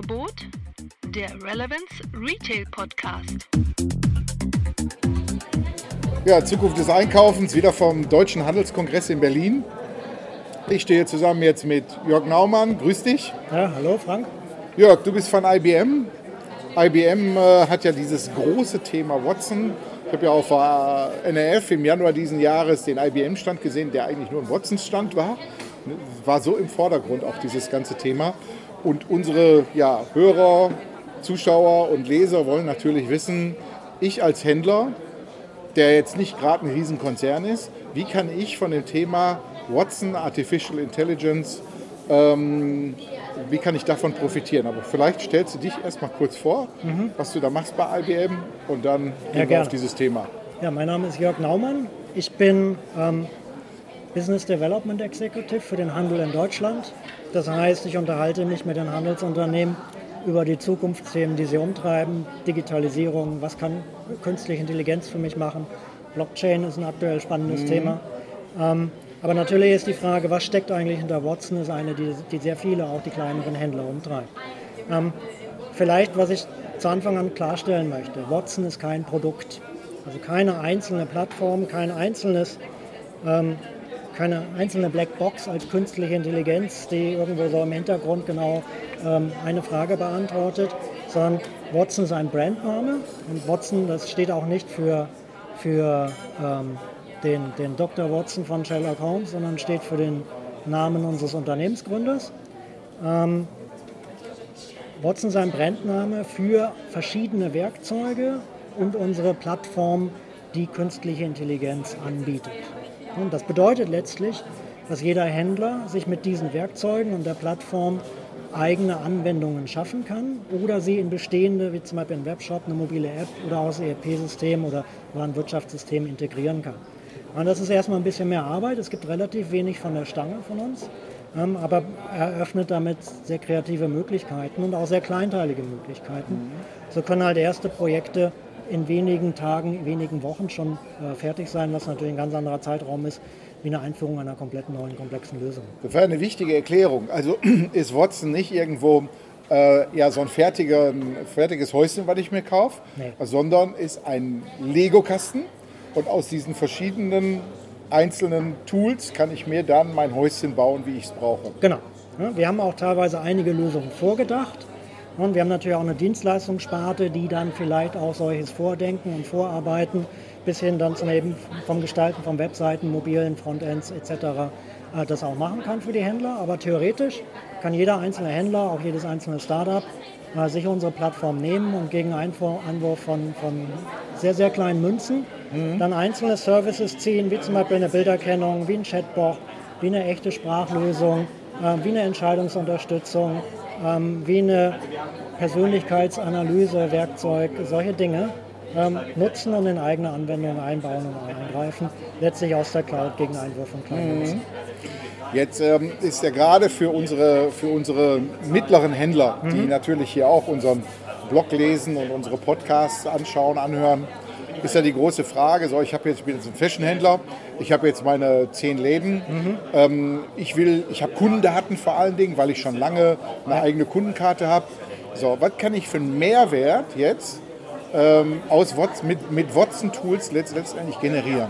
Angebot der Relevance Retail Podcast. Ja, Zukunft des Einkaufens, wieder vom Deutschen Handelskongress in Berlin. Ich stehe zusammen jetzt mit Jörg Naumann. Grüß dich. Ja, hallo Frank. Jörg, du bist von IBM. IBM äh, hat ja dieses große Thema Watson. Ich habe ja auf der NRF im Januar diesen Jahres den IBM-Stand gesehen, der eigentlich nur ein Watson-Stand war. War so im Vordergrund auch dieses ganze Thema. Und unsere ja, Hörer, Zuschauer und Leser wollen natürlich wissen, ich als Händler, der jetzt nicht gerade ein Riesenkonzern ist, wie kann ich von dem Thema Watson, Artificial Intelligence, ähm, wie kann ich davon profitieren? Aber vielleicht stellst du dich erstmal kurz vor, mhm. was du da machst bei IBM und dann gehen ja, wir auf dieses Thema. Ja, mein Name ist Jörg Naumann. Ich bin ähm, Business Development Executive für den Handel in Deutschland. Das heißt, ich unterhalte mich mit den Handelsunternehmen über die Zukunftsthemen, die sie umtreiben. Digitalisierung, was kann künstliche Intelligenz für mich machen? Blockchain ist ein aktuell spannendes mhm. Thema. Ähm, aber natürlich ist die Frage, was steckt eigentlich hinter Watson, ist eine, die, die sehr viele, auch die kleineren Händler umtreibt. Ähm, vielleicht, was ich zu Anfang an klarstellen möchte, Watson ist kein Produkt. Also keine einzelne Plattform, kein einzelnes ähm, keine einzelne Blackbox als künstliche Intelligenz, die irgendwo so im Hintergrund genau ähm, eine Frage beantwortet, sondern Watson ist ein Brandname und Watson, das steht auch nicht für, für ähm, den, den Dr. Watson von Sherlock Holmes, sondern steht für den Namen unseres Unternehmensgründers. Ähm, Watson ist ein Brandname für verschiedene Werkzeuge und unsere Plattform, die künstliche Intelligenz anbietet. Und das bedeutet letztlich, dass jeder Händler sich mit diesen Werkzeugen und der Plattform eigene Anwendungen schaffen kann oder sie in bestehende, wie zum Beispiel ein Webshop, eine mobile App oder auch das ERP-System oder ein Wirtschaftssystem integrieren kann. Und das ist erstmal ein bisschen mehr Arbeit. Es gibt relativ wenig von der Stange von uns, ähm, aber eröffnet damit sehr kreative Möglichkeiten und auch sehr kleinteilige Möglichkeiten. Mhm. So können halt erste Projekte in wenigen Tagen, wenigen Wochen schon äh, fertig sein, was natürlich ein ganz anderer Zeitraum ist, wie eine Einführung einer komplett neuen, komplexen Lösung. Das wäre eine wichtige Erklärung. Also ist Watson nicht irgendwo äh, ja, so ein fertiger, fertiges Häuschen, was ich mir kaufe, nee. sondern ist ein Lego-Kasten und aus diesen verschiedenen einzelnen Tools kann ich mir dann mein Häuschen bauen, wie ich es brauche. Genau. wir haben auch teilweise einige Lösungen vorgedacht. Und wir haben natürlich auch eine Dienstleistungssparte, die dann vielleicht auch solches Vordenken und Vorarbeiten bis hin dann zum eben vom Gestalten von Webseiten, mobilen Frontends etc. Äh, das auch machen kann für die Händler. Aber theoretisch kann jeder einzelne Händler, auch jedes einzelne Startup, äh, sich unsere Plattform nehmen und gegen Anwurf von, von sehr, sehr kleinen Münzen mhm. dann einzelne Services ziehen, wie zum Beispiel eine Bilderkennung, wie ein Chatbot, wie eine echte Sprachlösung, äh, wie eine Entscheidungsunterstützung, ähm, wie eine Persönlichkeitsanalyse, Werkzeug, solche Dinge ähm, nutzen und in eigene Anwendungen einbauen und eingreifen, letztlich aus der Cloud gegen Einwurf von kleinen mhm. Jetzt ähm, ist ja gerade für unsere, für unsere mittleren Händler, mhm. die natürlich hier auch unseren Blog lesen und unsere Podcasts anschauen, anhören, ist ja die große Frage, so ich, jetzt, ich bin jetzt ein Fashionhändler, ich habe jetzt meine zehn Läden, mhm. ähm, ich will, ich habe Kundendaten vor allen Dingen, weil ich schon lange eine eigene Kundenkarte habe. So, was kann ich für einen Mehrwert jetzt ähm, aus Watson, mit, mit Watson-Tools letztendlich generieren?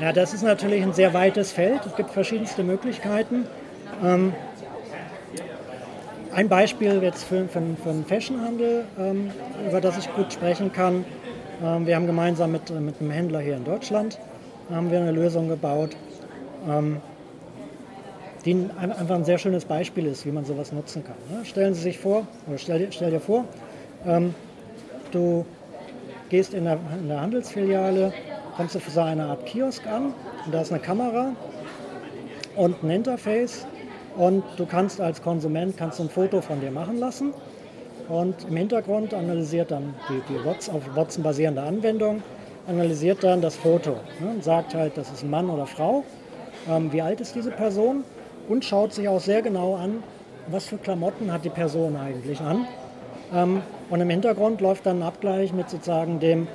Ja, das ist natürlich ein sehr weites Feld. Es gibt verschiedenste Möglichkeiten. Ähm, ein Beispiel jetzt für, für, für den Fashionhandel, ähm, über das ich gut sprechen kann, wir haben gemeinsam mit, mit einem Händler hier in Deutschland haben wir eine Lösung gebaut, ähm, die einfach ein sehr schönes Beispiel ist, wie man sowas nutzen kann. Ne? Stellen Sie sich vor, oder stell, stell dir vor, ähm, du gehst in der, in der Handelsfiliale, kommst du für so eine Art Kiosk an und da ist eine Kamera und ein Interface und du kannst als Konsument kannst ein Foto von dir machen lassen und im Hintergrund analysiert dann die, die Watson, auf Watson basierende Anwendung, analysiert dann das Foto ne, und sagt halt, das ist ein Mann oder Frau, ähm, wie alt ist diese Person? Und schaut sich auch sehr genau an, was für Klamotten hat die Person eigentlich an. Ähm, und im Hintergrund läuft dann ein Abgleich mit sozusagen dem,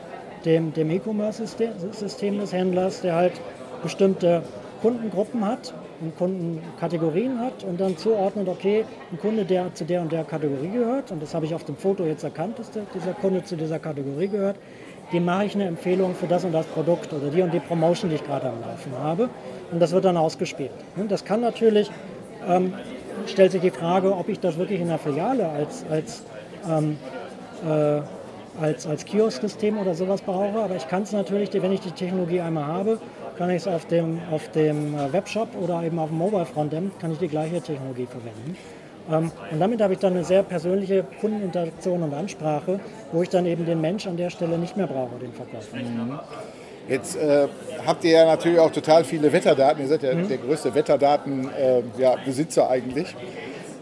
dem, dem E-Commerce-System des Händlers, der halt bestimmte Kundengruppen hat und Kundenkategorien hat und dann zuordnet, okay, ein Kunde, der zu der und der Kategorie gehört, und das habe ich auf dem Foto jetzt erkannt, dass dieser Kunde zu dieser Kategorie gehört, dem mache ich eine Empfehlung für das und das Produkt oder die und die Promotion, die ich gerade am Laufen habe. Und das wird dann ausgespielt. Das kann natürlich, ähm, stellt sich die Frage, ob ich das wirklich in der Filiale als, als, ähm, äh, als, als Kiosk-System oder sowas brauche. Aber ich kann es natürlich, wenn ich die Technologie einmal habe, kann ich es auf dem, auf dem äh, Webshop oder eben auf dem Mobile Frontend, kann ich die gleiche Technologie verwenden. Ähm, und damit habe ich dann eine sehr persönliche Kundeninteraktion und Ansprache, wo ich dann eben den Mensch an der Stelle nicht mehr brauche, den Verkäufer. Mhm. Jetzt äh, habt ihr ja natürlich auch total viele Wetterdaten. Ihr seid ja mhm. der größte Wetterdatenbesitzer äh, ja, eigentlich.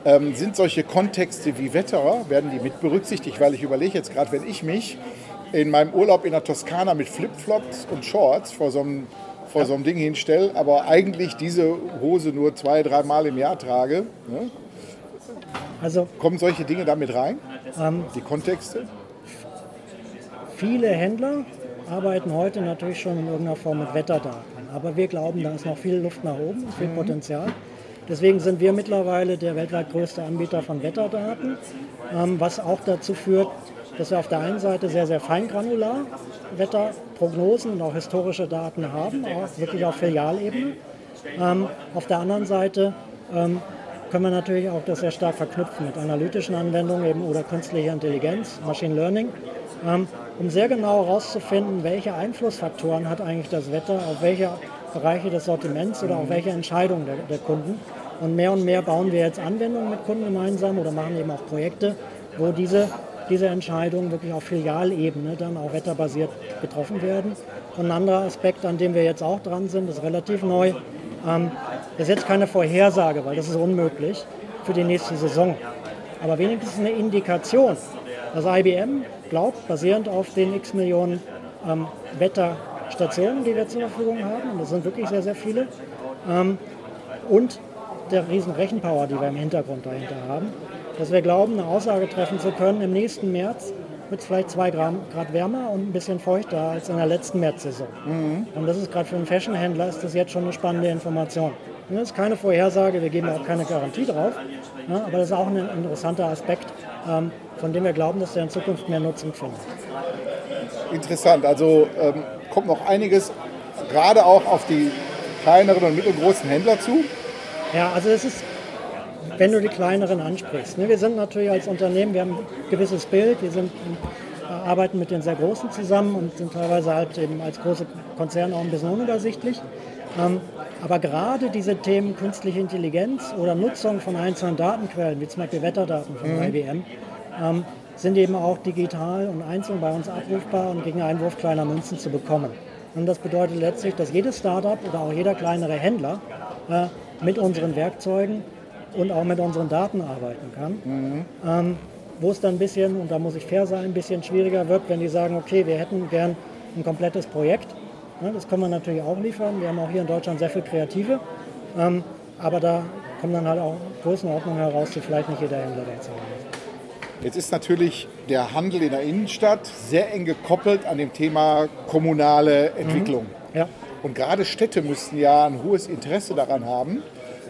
Ähm, sind solche Kontexte wie Wetter, werden die mit berücksichtigt? Weil ich überlege jetzt gerade, wenn ich mich in meinem Urlaub in der Toskana mit Flipflops und Shorts vor so einem, vor so einem Ding hinstelle, aber eigentlich diese Hose nur zwei, dreimal im Jahr trage, ne? also, kommen solche Dinge damit rein? Ähm, die Kontexte? Viele Händler arbeiten heute natürlich schon in irgendeiner Form mit Wetterdaten. Aber wir glauben, da ist noch viel Luft nach oben, viel mhm. Potenzial. Deswegen sind wir mittlerweile der weltweit größte Anbieter von Wetterdaten, ähm, was auch dazu führt, dass wir auf der einen Seite sehr, sehr feingranular Wetterprognosen und auch historische Daten haben, auch wirklich auf Filialebene. Ähm, auf der anderen Seite ähm, können wir natürlich auch das sehr stark verknüpfen mit analytischen Anwendungen eben oder künstlicher Intelligenz, Machine Learning, ähm, um sehr genau herauszufinden, welche Einflussfaktoren hat eigentlich das Wetter auf welche Bereiche des Sortiments oder auf welche Entscheidungen der, der Kunden. Und mehr und mehr bauen wir jetzt Anwendungen mit Kunden gemeinsam oder machen eben auch Projekte, wo diese, diese Entscheidungen wirklich auf Filialebene dann auch wetterbasiert getroffen werden. Und ein anderer Aspekt, an dem wir jetzt auch dran sind, ist relativ neu. Ähm, ist jetzt keine Vorhersage, weil das ist unmöglich für die nächste Saison. Aber wenigstens eine Indikation, dass IBM glaubt, basierend auf den x Millionen ähm, Wetterstationen, die wir zur Verfügung haben, und das sind wirklich sehr, sehr viele, ähm, und der riesen Rechenpower, die wir im Hintergrund dahinter haben, dass wir glauben, eine Aussage treffen zu können, im nächsten März wird es vielleicht zwei Grad wärmer und ein bisschen feuchter als in der letzten Märzsaison. Mhm. Und das ist gerade für einen Fashionhändler ist das jetzt schon eine spannende Information. Das ist keine Vorhersage, wir geben auch keine Garantie drauf, aber das ist auch ein interessanter Aspekt, ähm, von dem wir glauben, dass er in Zukunft mehr Nutzung findet. Interessant, also ähm, kommt noch einiges, gerade auch auf die kleineren und mittelgroßen Händler zu. Ja, also es ist, wenn du die kleineren ansprichst. Ne, wir sind natürlich als Unternehmen, wir haben ein gewisses Bild, wir sind, äh, arbeiten mit den sehr Großen zusammen und sind teilweise halt eben als große Konzerne auch ein bisschen unübersichtlich. Ähm, aber gerade diese Themen künstliche Intelligenz oder Nutzung von einzelnen Datenquellen, wie zum Beispiel Wetterdaten von mhm. IBM, ähm, sind eben auch digital und einzeln bei uns abrufbar und gegen Einwurf kleiner Münzen zu bekommen. Und das bedeutet letztlich, dass jedes Startup oder auch jeder kleinere Händler äh, mit unseren Werkzeugen und auch mit unseren Daten arbeiten kann. Mhm. Ähm, wo es dann ein bisschen, und da muss ich fair sein, ein bisschen schwieriger wird, wenn die sagen, okay, wir hätten gern ein komplettes Projekt. Ja, das können wir natürlich auch liefern. Wir haben auch hier in Deutschland sehr viel Kreative. Ähm, aber da kommen dann halt auch Größenordnungen heraus, die vielleicht nicht jeder Händler derzeit hat. Jetzt ist natürlich der Handel in der Innenstadt sehr eng gekoppelt an dem Thema kommunale Entwicklung. Mhm. Ja. Und gerade Städte müssten ja ein hohes Interesse daran haben,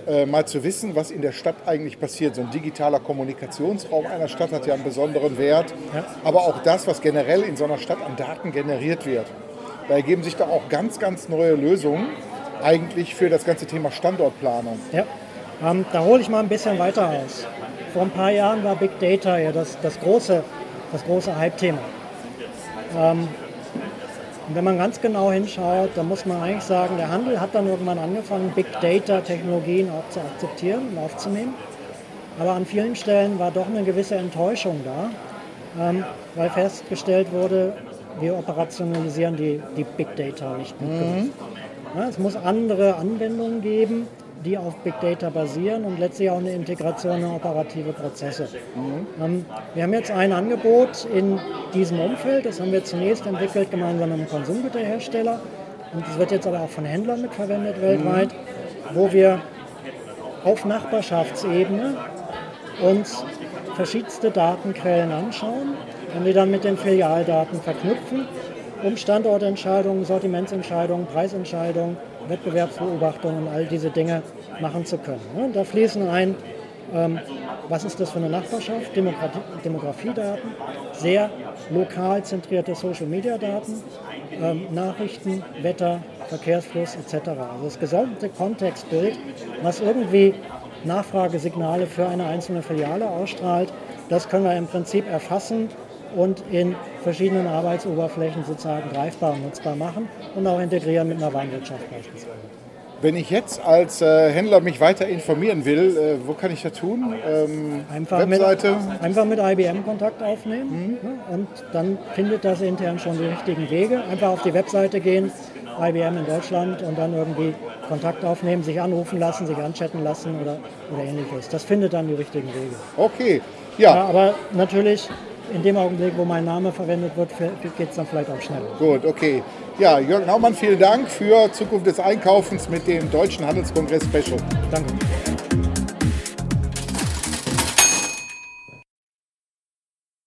äh, mal zu wissen, was in der Stadt eigentlich passiert. So ein digitaler Kommunikationsraum einer Stadt hat ja einen besonderen Wert. Ja. Aber auch das, was generell in so einer Stadt an Daten generiert wird. Da ergeben sich da auch ganz, ganz neue Lösungen eigentlich für das ganze Thema Standortplanung. Ja, ähm, da hole ich mal ein bisschen weiter aus. Vor ein paar Jahren war Big Data ja das, das große, das große Hype-Thema. Ähm, und wenn man ganz genau hinschaut, dann muss man eigentlich sagen, der Handel hat dann irgendwann angefangen, Big Data-Technologien auch zu akzeptieren und aufzunehmen. Aber an vielen Stellen war doch eine gewisse Enttäuschung da, ähm, weil festgestellt wurde, wir operationalisieren die, die Big Data nicht gut mhm. Ja, es muss andere Anwendungen geben, die auf Big Data basieren und letztlich auch eine Integration in operative Prozesse. Mhm. Ähm, wir haben jetzt ein Angebot in diesem Umfeld, das haben wir zunächst entwickelt gemeinsam mit einem Konsumgüterhersteller und das wird jetzt aber auch von Händlern mitverwendet weltweit, mhm. wo wir auf Nachbarschaftsebene uns verschiedenste Datenquellen anschauen und die dann mit den Filialdaten verknüpfen, um Standortentscheidungen, Sortimentsentscheidungen, Preisentscheidungen Wettbewerbsbeobachtung und all diese Dinge machen zu können. Ne? Da fließen ein, ähm, was ist das für eine Nachbarschaft, Demografiedaten, sehr lokal zentrierte Social-Media-Daten, ähm, Nachrichten, Wetter, Verkehrsfluss etc. Also das gesamte Kontextbild, was irgendwie Nachfragesignale für eine einzelne Filiale ausstrahlt, das können wir im Prinzip erfassen und in verschiedenen Arbeitsoberflächen sozusagen greifbar und nutzbar machen und auch integrieren mit einer Warenwirtschaft beispielsweise. Wenn ich jetzt als äh, Händler mich weiter informieren will, äh, wo kann ich das tun? Ähm, einfach, Webseite? Mit, einfach mit IBM Kontakt aufnehmen mhm. ja, und dann findet das intern schon die richtigen Wege. Einfach auf die Webseite gehen, IBM in Deutschland und dann irgendwie Kontakt aufnehmen, sich anrufen lassen, sich anchatten lassen oder, oder ähnliches. Das findet dann die richtigen Wege. Okay, ja. ja aber natürlich in dem Augenblick, wo mein Name verwendet wird, geht es dann vielleicht auch schneller. Gut, okay. Ja, Jörg Naumann, vielen Dank für Zukunft des Einkaufens mit dem Deutschen Handelskongress Special. Danke.